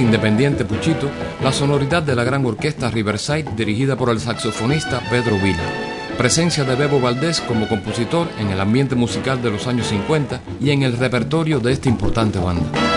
Independiente Puchito, la sonoridad de la gran orquesta Riverside dirigida por el saxofonista Pedro Vila. Presencia de Bebo Valdés como compositor en el ambiente musical de los años 50 y en el repertorio de esta importante banda.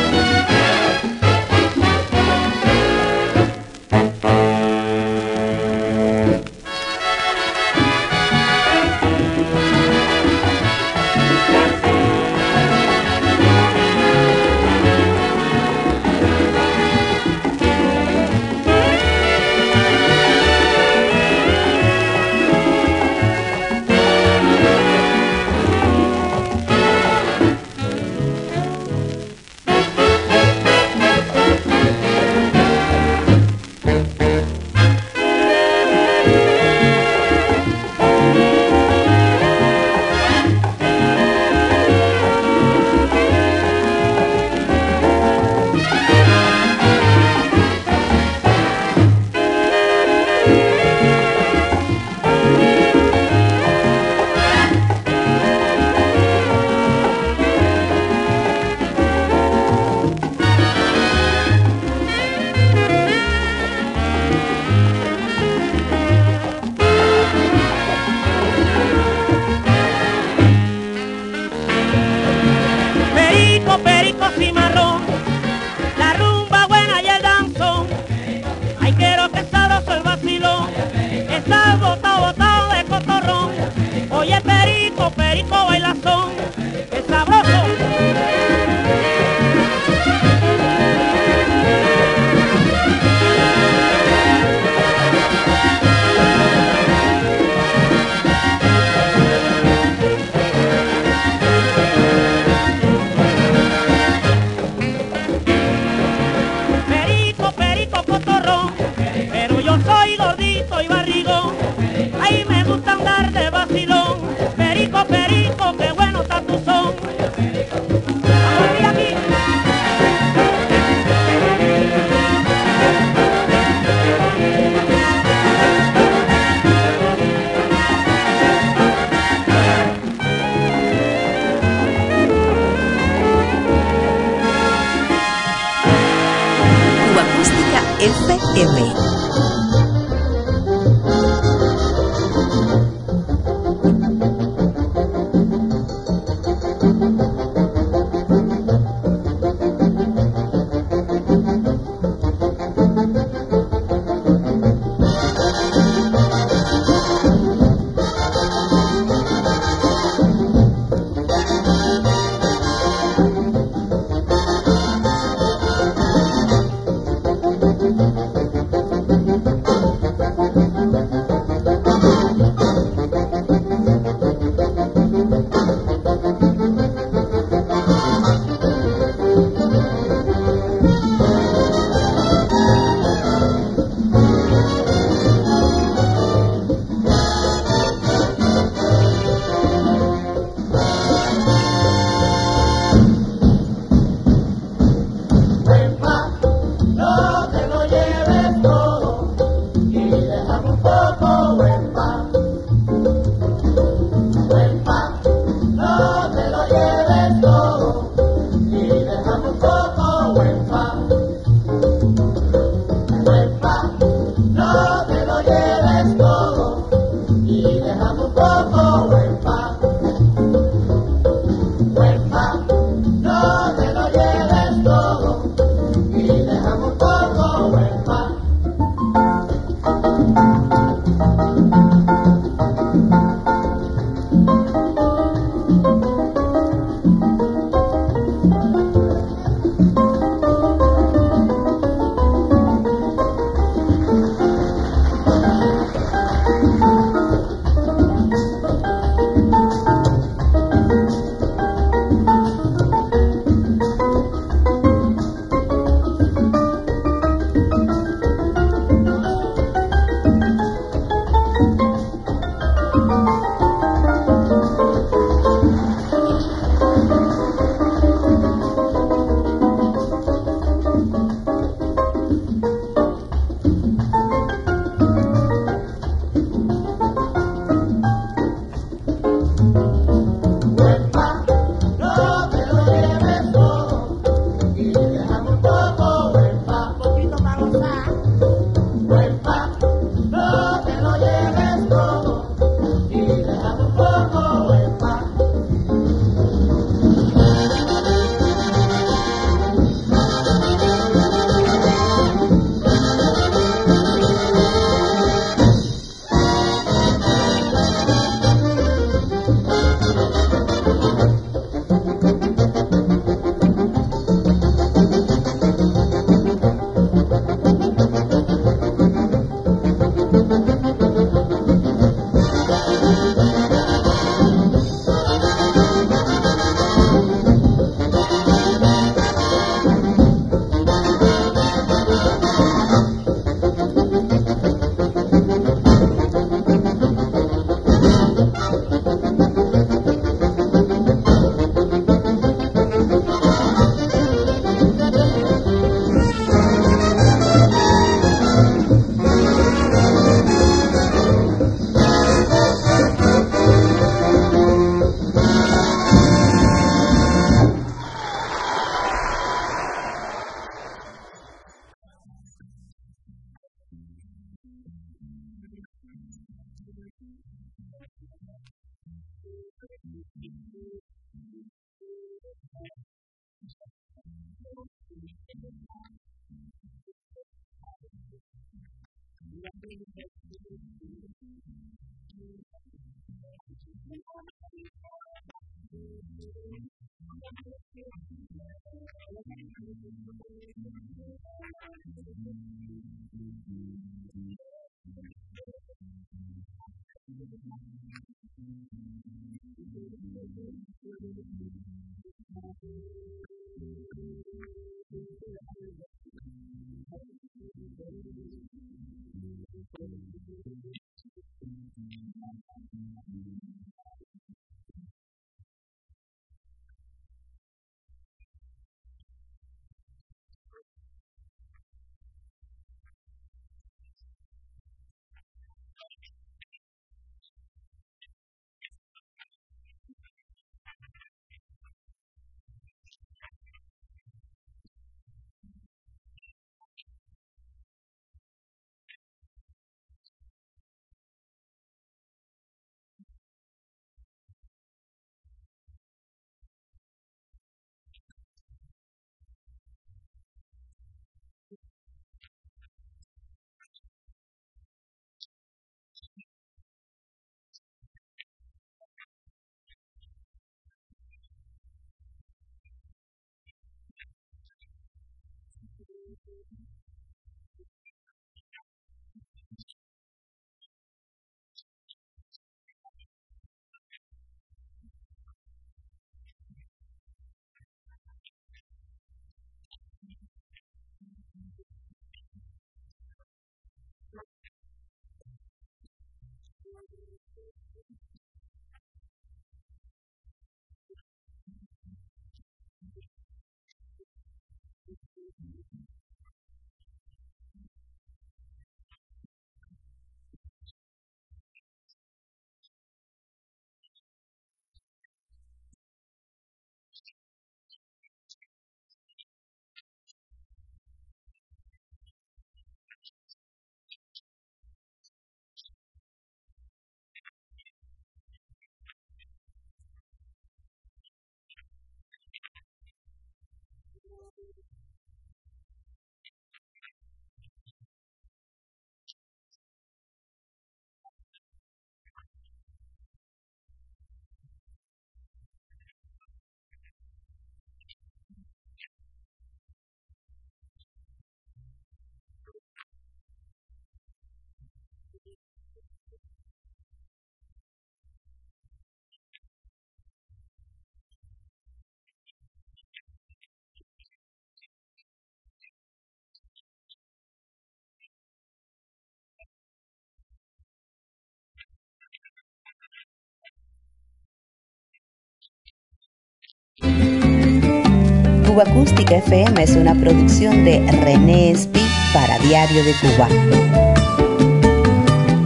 Cuba Acústica FM es una producción de René Espi para Diario de Cuba.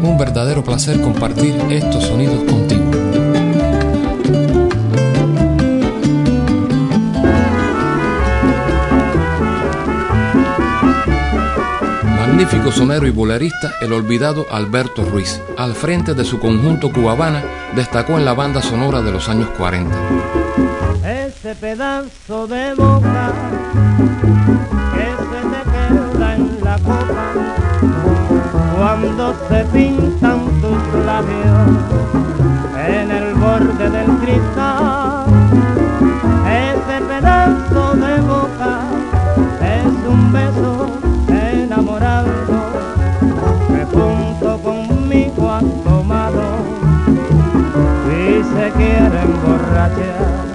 Un verdadero placer compartir estos sonidos contigo. Magnífico sonero y bolerista, el olvidado Alberto Ruiz, al frente de su conjunto cubabana, destacó en la banda sonora de los años 40 ese pedazo de boca que se te queda en la copa cuando se pintan tus labios en el borde del cristal. Ese pedazo de boca es un beso enamorado que junto conmigo has tomado y se quiere emborrachar.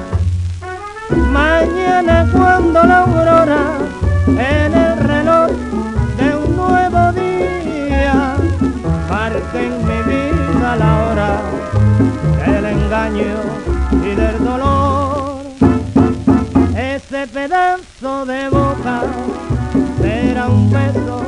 Mañana cuando la aurora en el reloj de un nuevo día marque en mi vida la hora del engaño y del dolor. Ese pedazo de boca será un beso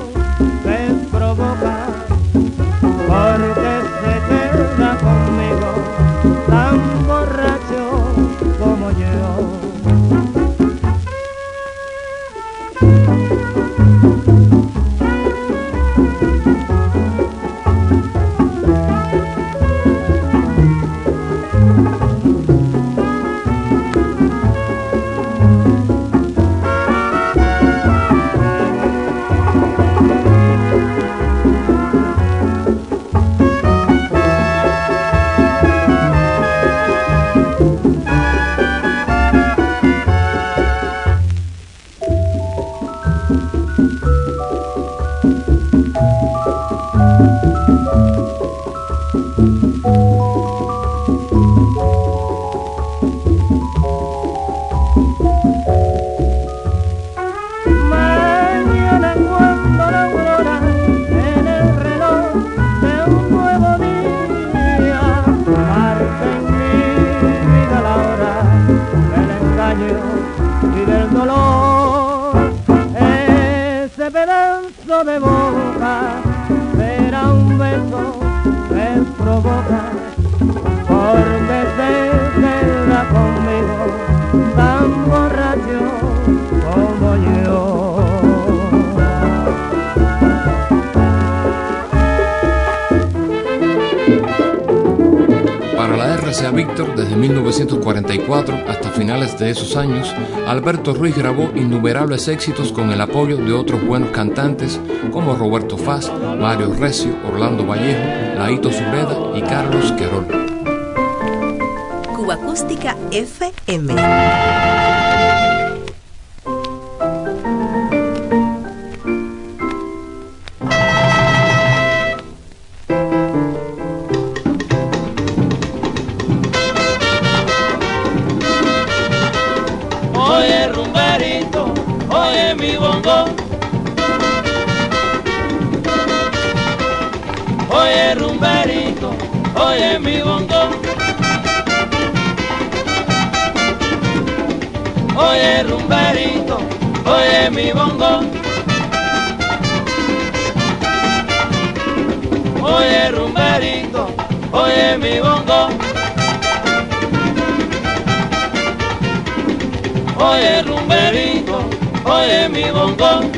esos años, Alberto Ruiz grabó innumerables éxitos con el apoyo de otros buenos cantantes como Roberto Faz, Mario Recio, Orlando Vallejo, Laito Sureda y Carlos Querol. Cuba Acústica FM. oye rumberito, oye mi bongo. Oye rumberito, oye mi bongo. Oye rumberito, oye mi bongo. Oye rumberito, oye mi bongo.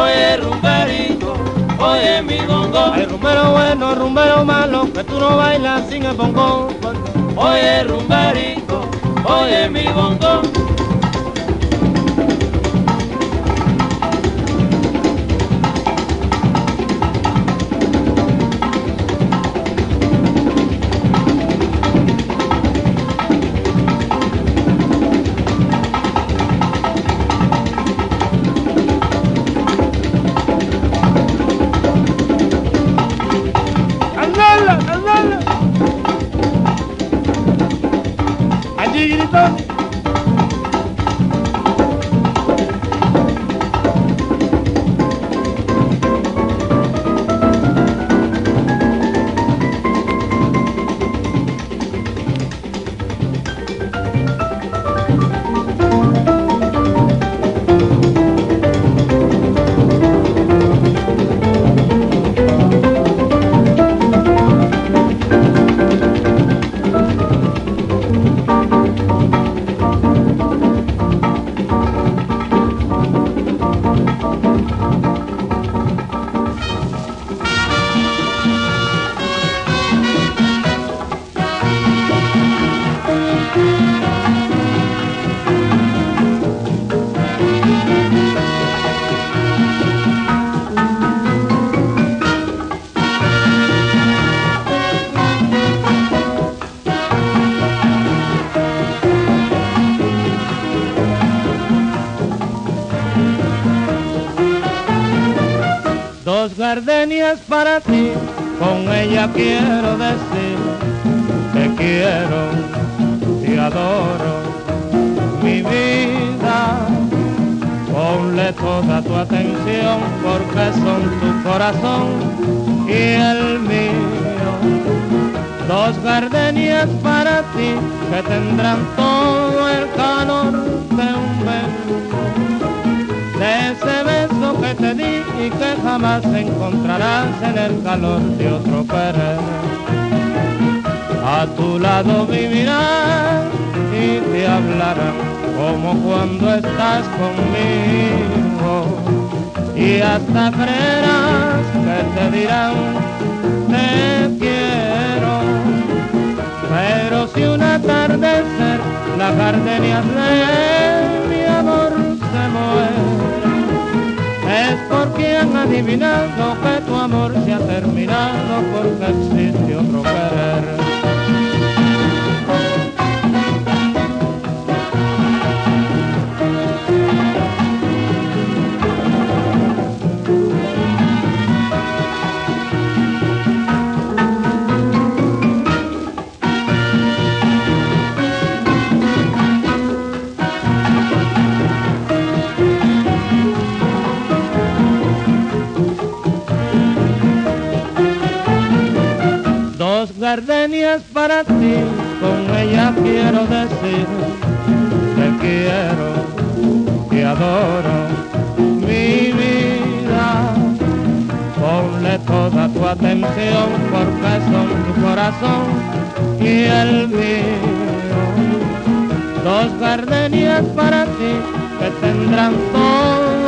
Oye rumberito, oye mi bongo. Ay rumbero bueno, rumbero malo, que tú no bailas sin el bongo. Oye rumberito, oye mi bongo. Ella quiero decir, te quiero, te adoro, mi vida. Ponle toda tu atención porque son tu corazón y el mío. Dos gardenias para ti que tendrán todo el calor te di y que jamás encontrarás en el calor de otro querer. A tu lado vivirás y te hablarán como cuando estás conmigo. Y hasta creerás que te dirán te quiero. Pero si un atardecer la gardenia de mi amor se muere, han adivinado que tu amor se ha terminado porque existe otro querer. Gardenias para ti, con ella quiero decir, te quiero, te adoro, mi vida. Ponle toda tu atención porque son tu corazón y el mío. Dos gardenias para ti que tendrán todo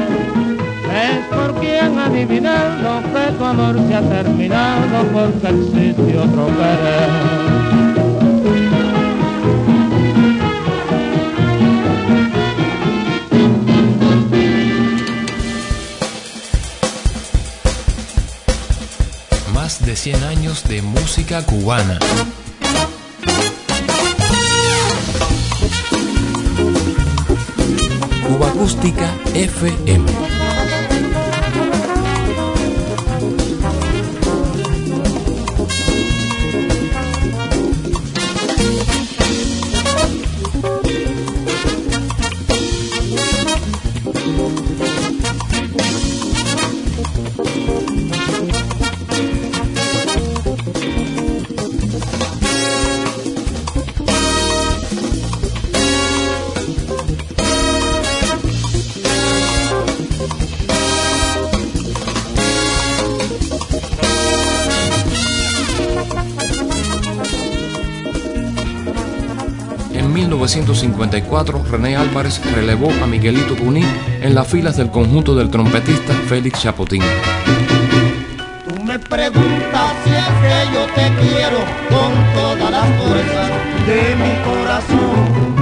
es porque han adivinado que tu amor se ha terminado porque existe otro querer. Más de 100 años de música cubana. Cuba Acústica FM. 1954, René Álvarez relevó a Miguelito Cuní en las filas del conjunto del trompetista Félix Chapotín. Tú me preguntas si es que yo te quiero con todas las fuerzas de mi corazón.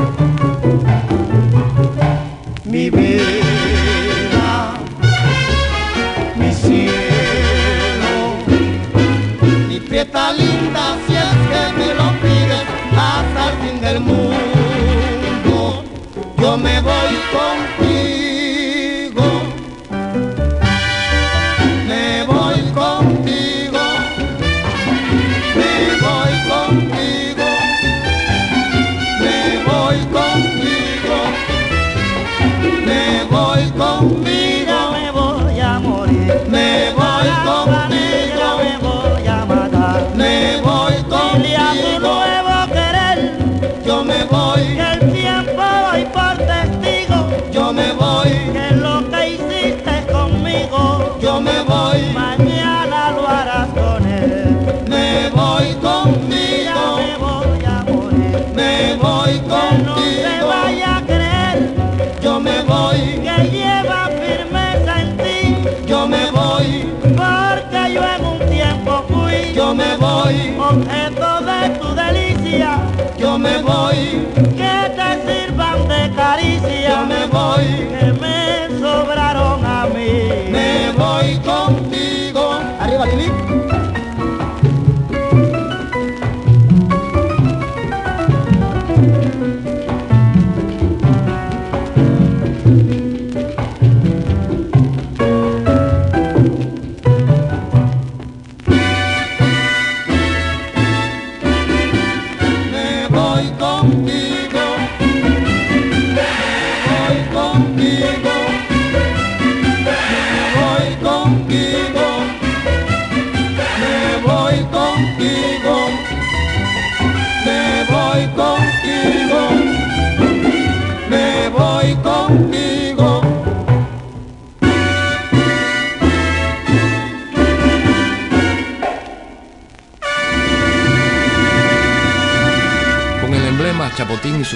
objeto de tu delicia, yo me voy. Que te sirvan de caricia, yo me voy. Que me sobraron a mí, me voy contigo. Arriba, Lili.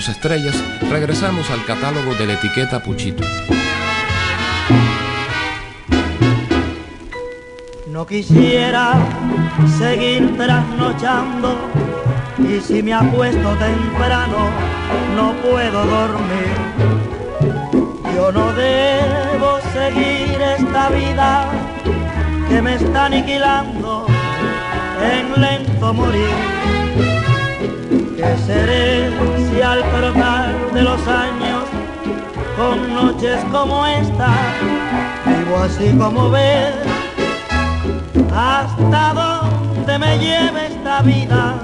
Estrellas, regresamos al catálogo de la etiqueta Puchito. No quisiera seguir trasnochando y si me acuesto temprano no puedo dormir. Yo no debo seguir esta vida que me está aniquilando en lento morir. ¿Qué seré si al trotar de los años con noches como esta vivo así como ves? hasta dónde me lleve esta vida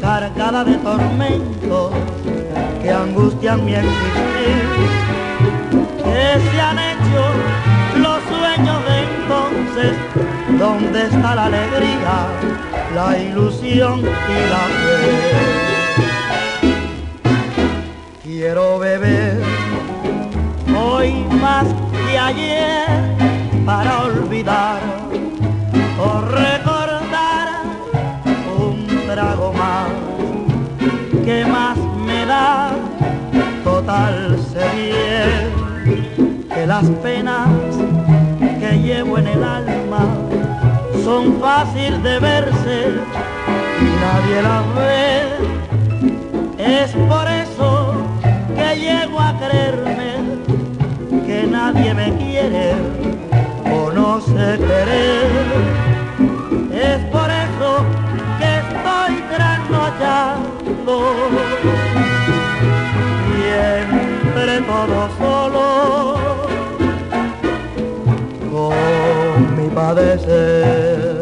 cargada de tormentos que angustian mi existir. Que se han hecho los sueños de entonces donde está la alegría la ilusión y la fe. Quiero beber hoy más que ayer para olvidar o recordar un trago más. Que más me da total bien que las penas que llevo en el alma son fácil de verse y nadie las ve. Es por eso que llego a creerme que nadie me quiere o no sé querer. Es por eso que estoy trasnochando. Y entre todos solo. Mi padecer.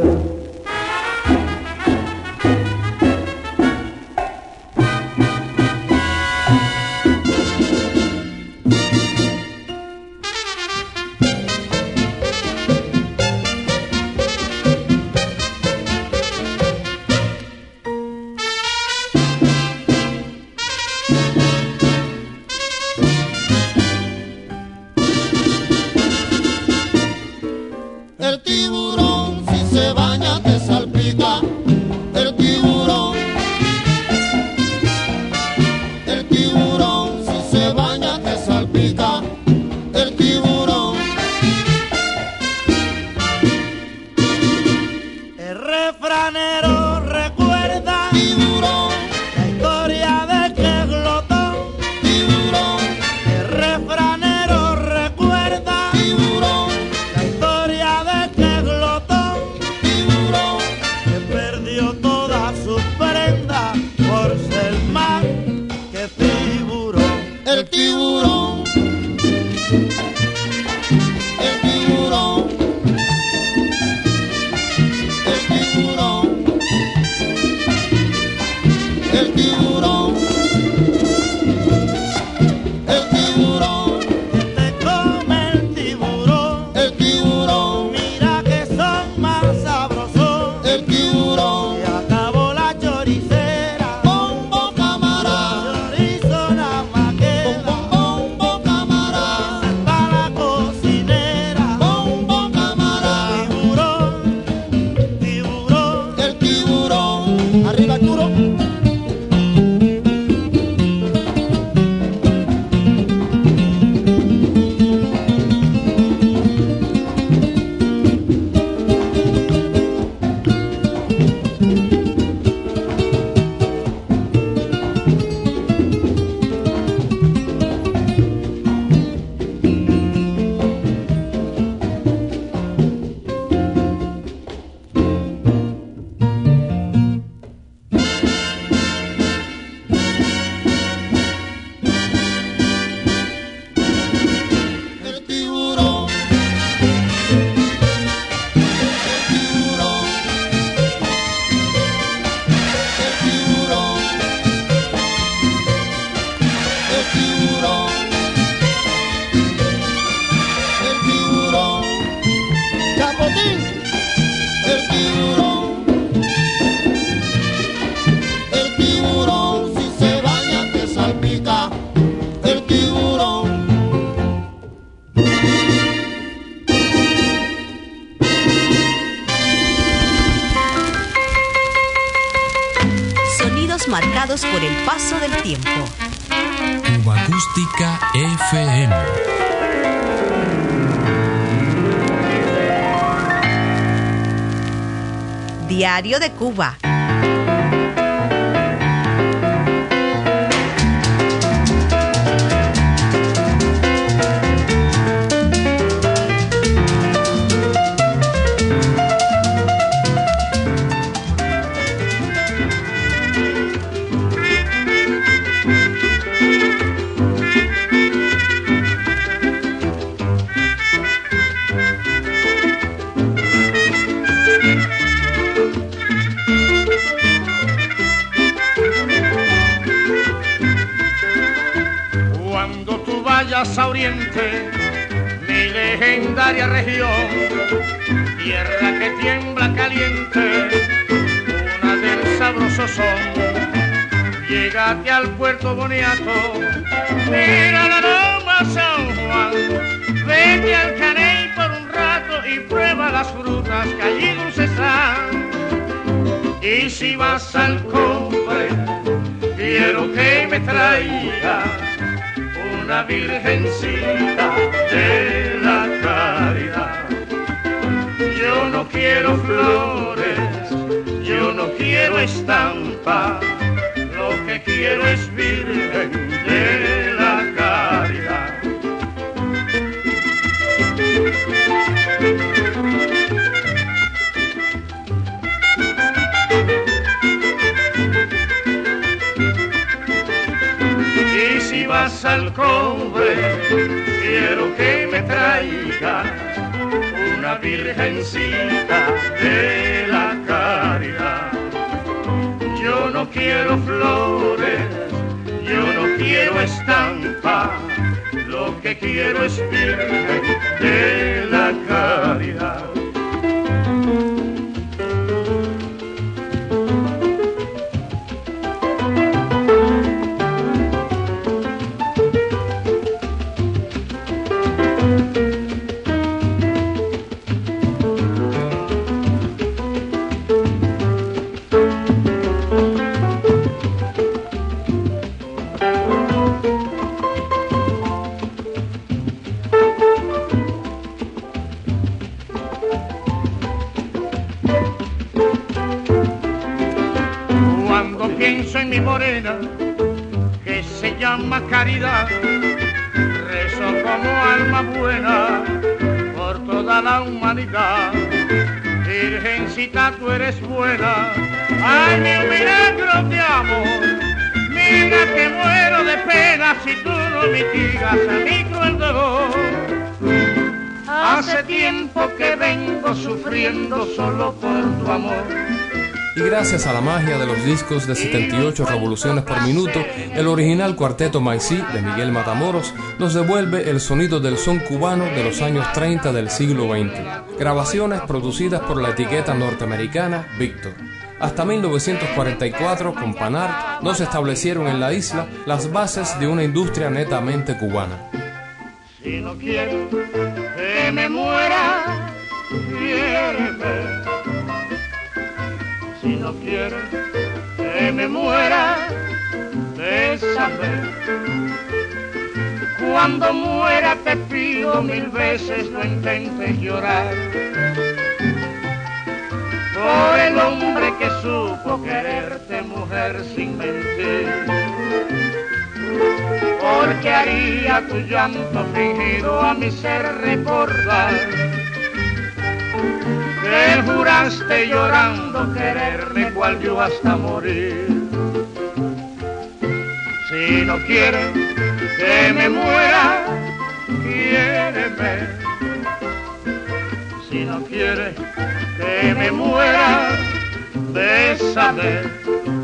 Diario de Cuba. A Oriente, mi legendaria región, tierra que tiembla caliente, una del sabroso son. Llegate al puerto boniato, mira la loma San Juan, vete al caney por un rato y prueba las frutas que allí dulces están. Y si vas al compre, quiero que me traigas una virgencita de la caridad. Yo no quiero flores, yo no quiero estampa, lo que quiero es virgen al cobre, quiero que me traiga una virgencita de la caridad. Yo no quiero flores, yo no quiero estampa, lo que quiero es virgen de la caridad. Tú eres buena. Ay, mi milagro de amor. Mira que muero de pena si tú no mitigas a mi cruel dolor. Hace tiempo que vengo sufriendo solo por tu amor. Y gracias a la magia de los discos de 78 revoluciones por minuto, el original cuarteto Maicí de Miguel Matamoros nos devuelve el sonido del son cubano de los años 30 del siglo XX grabaciones producidas por la etiqueta norteamericana Victor. Hasta 1944, con Panart, no se establecieron en la isla las bases de una industria netamente cubana. Si no quiero que me muera, Si no quiero que me muera, cuando muera te pido mil veces no intentes llorar. Por el hombre que supo quererte mujer sin mentir. Porque haría tu llanto fingido a mi ser recordar. Que juraste llorando quererme cual yo hasta morir. Si no quieres que me muera, quiéreme. Si no quiere que me muera, bésame.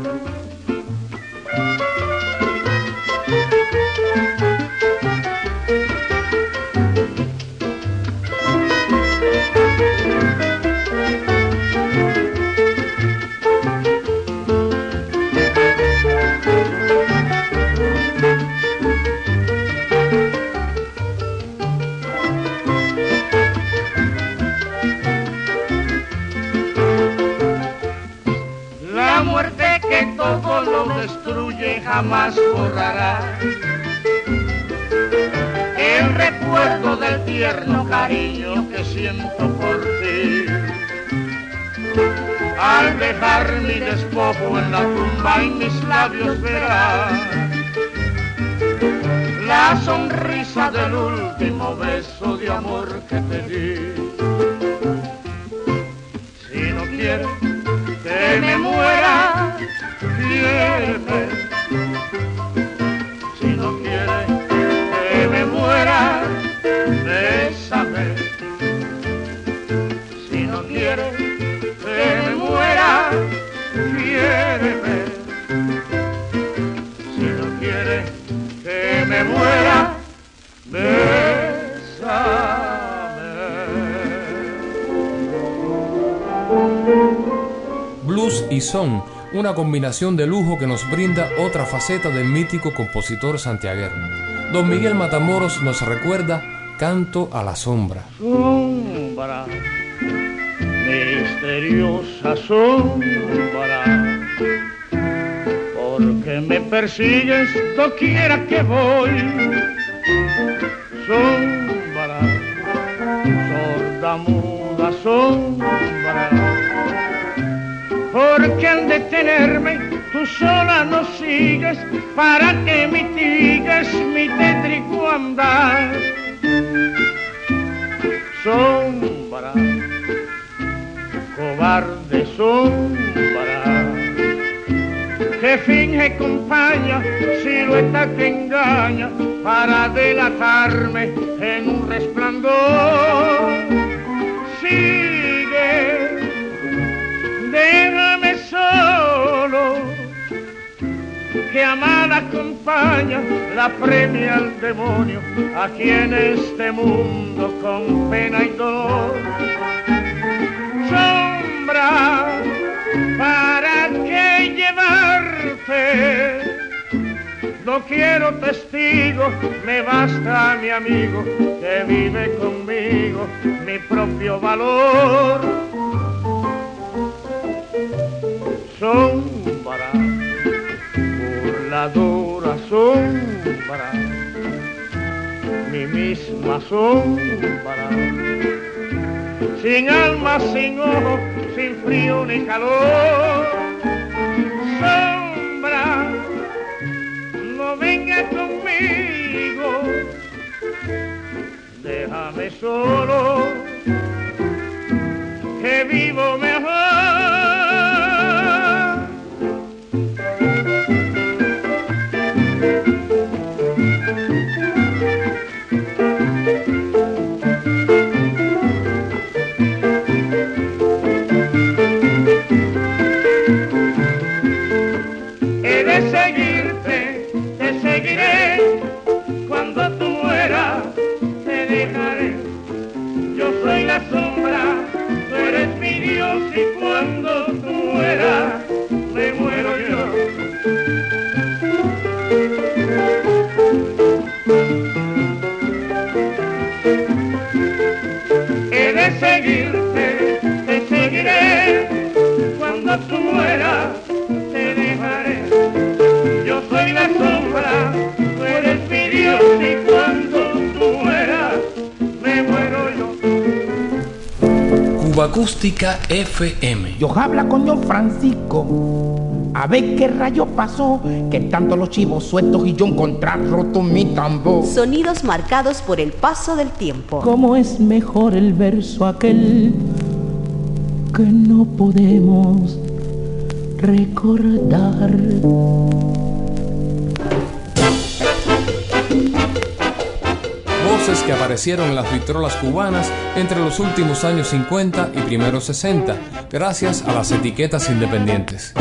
Jamás borrará el recuerdo del tierno cariño que siento por ti. Al dejar mi despojo en la tumba y mis labios verás la sonrisa del último beso de amor que te di. Si no quieres que me muera, quiere son, una combinación de lujo que nos brinda otra faceta del mítico compositor santiaguero. Don Miguel Matamoros nos recuerda Canto a la sombra. Sombra, misteriosa sombra, porque me persigues quiera que voy sombra, sorda muda sombra. Porque al detenerme tú sola no sigues para que mitigues mi tétrico andar. Sombra, cobarde sombra que finge compañía, silueta que engaña para delatarme en un resplandor. Sigue, déjame solo, que amada acompaña la premia al demonio aquí en este mundo con pena y dolor. Sombra, ¿para qué llevarte? No quiero testigos, me basta mi amigo que vive conmigo mi propio valor. Sombra, burladora sombra, mi misma sombra, sin alma, sin ojo, sin frío ni calor. Sombra, venga conmigo, déjame solo, que vivo mejor. FM. Yo habla con yo Francisco. A ver qué rayo pasó, que tanto los chivos sueltos y yo encontrar roto mi tambor. Sonidos marcados por el paso del tiempo. ¿Cómo es mejor el verso aquel que no podemos recordar? Que aparecieron las vitrolas cubanas entre los últimos años 50 y primeros 60, gracias a las etiquetas independientes.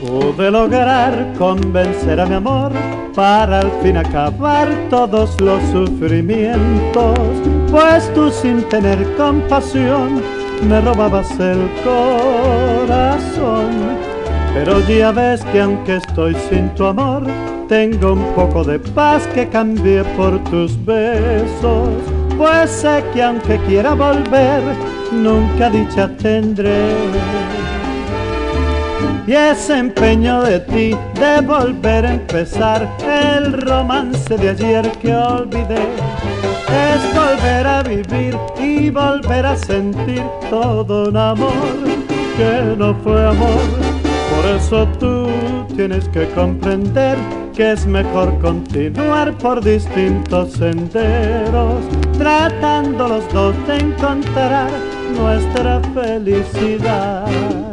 Pude lograr convencer a mi amor para al fin acabar todos los sufrimientos, pues tú sin tener compasión me robabas el corazón. Pero ya ves que aunque estoy sin tu amor, tengo un poco de paz que cambié por tus besos, pues sé que aunque quiera volver, nunca dicha tendré. y ese empeño de ti de volver a empezar el romance de ayer que olvidé es volver a vivir y volver a sentir todo un amor que no fue amor. Por eso tú tienes que comprender que es mejor continuar por distintos senderos, tratando los dos de encontrar nuestra felicidad.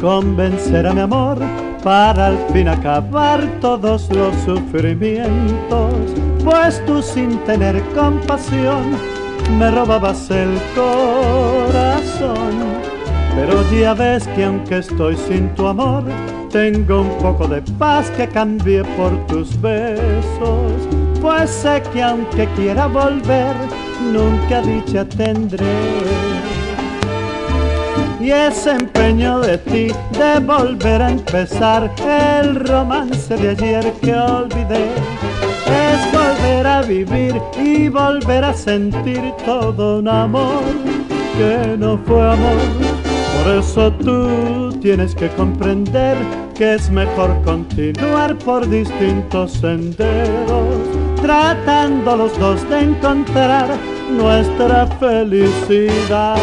Convencer a mi amor para al fin acabar todos los sufrimientos, pues tú sin tener compasión me robabas el corazón. Pero ya ves que aunque estoy sin tu amor, tengo un poco de paz que cambié por tus besos, pues sé que aunque quiera volver, nunca dicha tendré y ese empeño de ti de volver a empezar el romance de ayer que olvidé es volver a vivir y volver a sentir todo un amor que no fue amor. Por eso tú tienes que comprender que es mejor continuar por distintos senderos, tratando los dos de encontrar nuestra felicidad.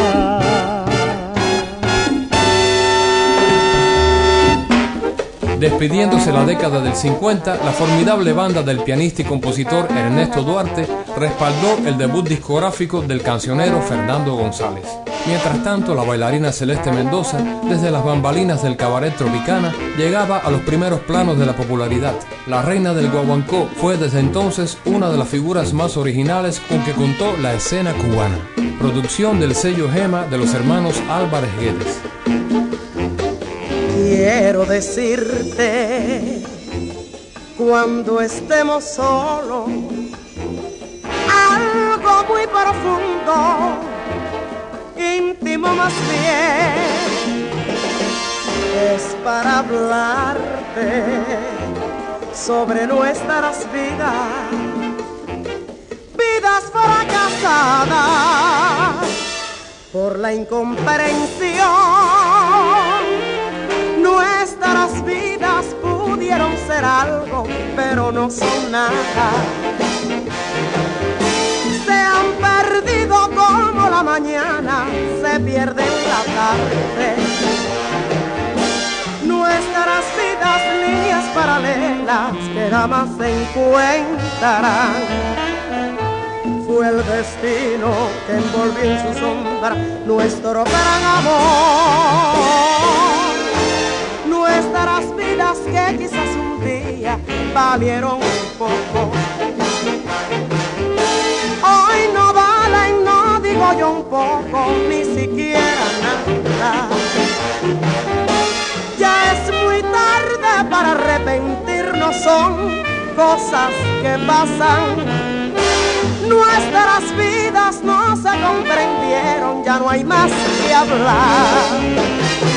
Despidiéndose la década del 50, la formidable banda del pianista y compositor Ernesto Duarte respaldó el debut discográfico del cancionero Fernando González. Mientras tanto, la bailarina Celeste Mendoza, desde las bambalinas del cabaret Tropicana, llegaba a los primeros planos de la popularidad. La reina del guaguancó fue desde entonces una de las figuras más originales con que contó la escena cubana. Producción del sello Gema de los hermanos Álvarez Guedes quiero decirte cuando estemos solos algo muy profundo, íntimo más bien, es para hablarte sobre nuestras vidas, vidas fracasadas por la incomprensión Nuestras vidas pudieron ser algo, pero no son nada. Se han perdido como la mañana se pierde en la tarde. Nuestras vidas líneas paralelas que jamás se encuentrarán. Fue el destino que envolvió en su sombra nuestro gran amor nuestras vidas que quizás un día valieron un poco. Hoy no valen, no digo yo un poco, ni siquiera nada. Ya es muy tarde para arrepentirnos, son cosas que pasan. Nuestras vidas no se comprendieron, ya no hay más que hablar.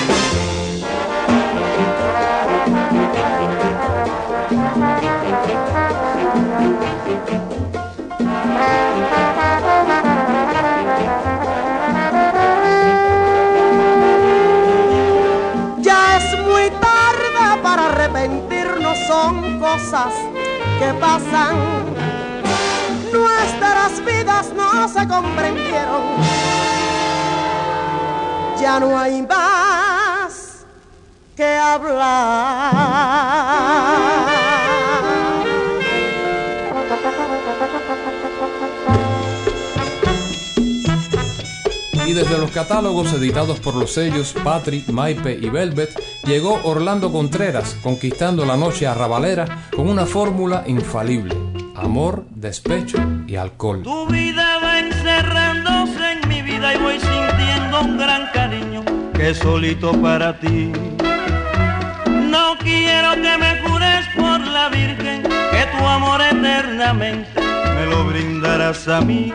Que pasan. Nuestras vidas no se comprendieron. Ya no hay más que hablar. Y desde los catálogos editados por los sellos Patri, Maipe y Velvet, llegó Orlando Contreras conquistando la noche arrabalera con una fórmula infalible: amor, despecho y alcohol. Tu vida va encerrándose en mi vida y voy sintiendo un gran cariño que es solito para ti. No quiero que me jures por la Virgen que tu amor eternamente me lo brindarás a mí.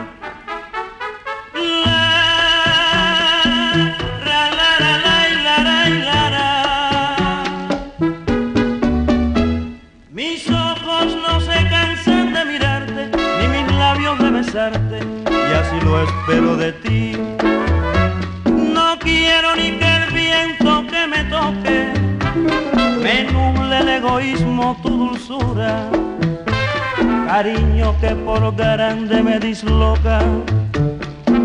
Y así lo espero de ti. No quiero ni que el viento que me toque me nuble el egoísmo, tu dulzura. Cariño que por grande me disloca,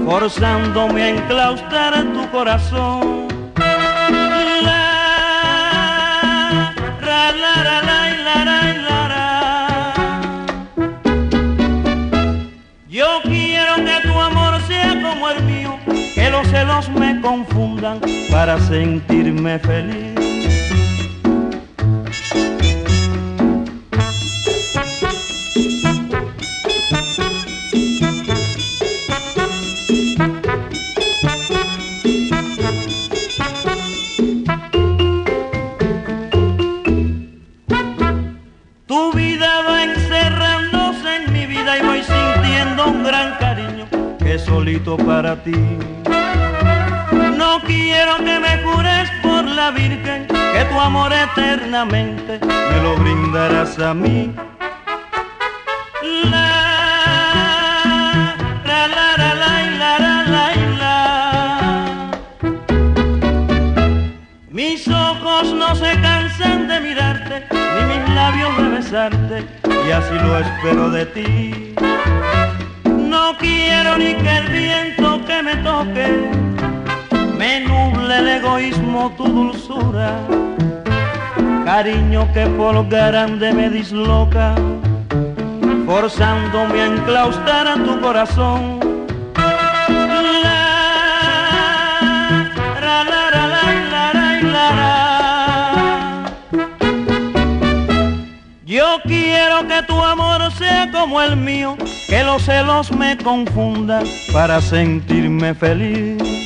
forzándome a enclaustrar en tu corazón. Yo los celos me confundan para sentirme feliz. Tu vida va encerrándose en mi vida y voy sintiendo un gran cariño que es solito para ti. Quiero que me jures por la Virgen que tu amor eternamente me lo brindarás a mí. La, la, la, la, la, la, la, la, Mis ojos no se cansan de mirarte, ni mis labios de besarte, y así lo espero de ti. No quiero ni que el bien egoísmo, tu dulzura. Cariño que por grande me disloca, forzándome a enclaustrar a tu corazón. Yo quiero que tu amor sea como el mío, que los celos me confundan para sentirme feliz.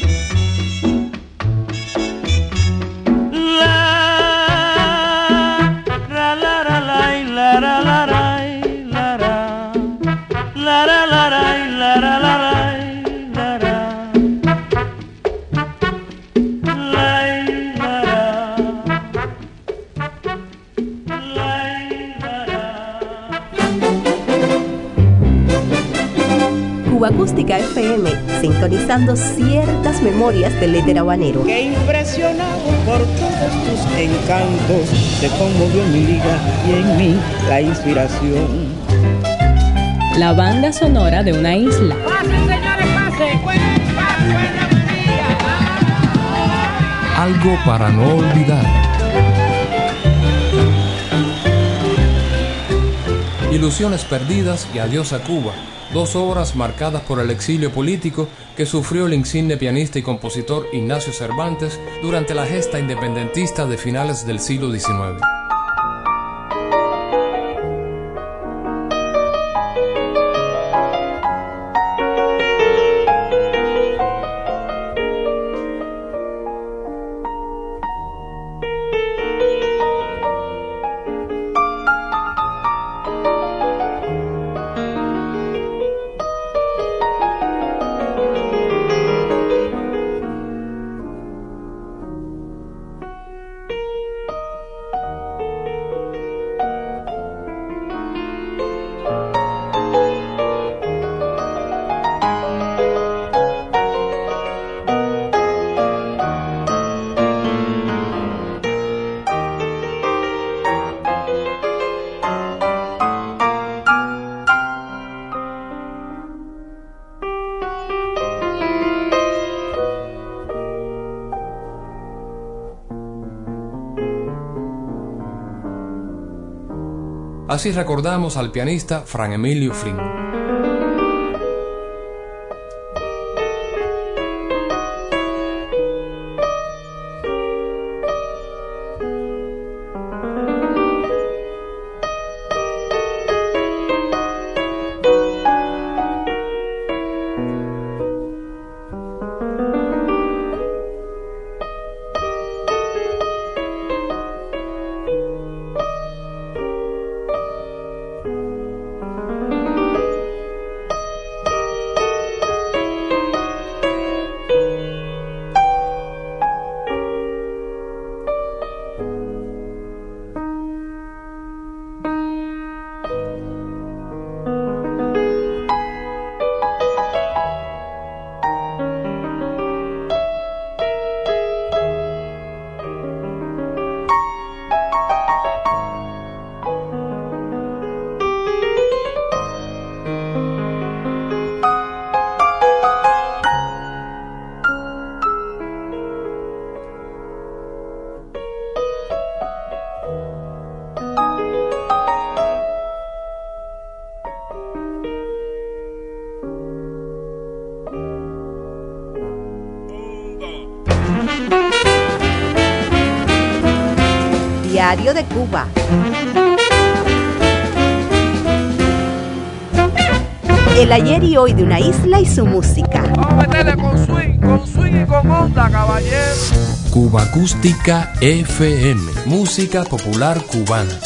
Sintonizando ciertas memorias del éter habanero. Que impresionado por todos tus encantos, se conmovió mi vida y en mí la inspiración. La banda sonora de una isla. Pasen, señores, pasen. Algo para no olvidar. Ilusiones perdidas y Adiós a Cuba, dos obras marcadas por el exilio político que sufrió el insigne pianista y compositor Ignacio Cervantes durante la gesta independentista de finales del siglo XIX. Así recordamos al pianista Fran Emilio Flynn. hoy de una isla y su música. Vamos a meterle con swing, con swing y con onda, caballero. Cuba Acústica FM, música popular cubana.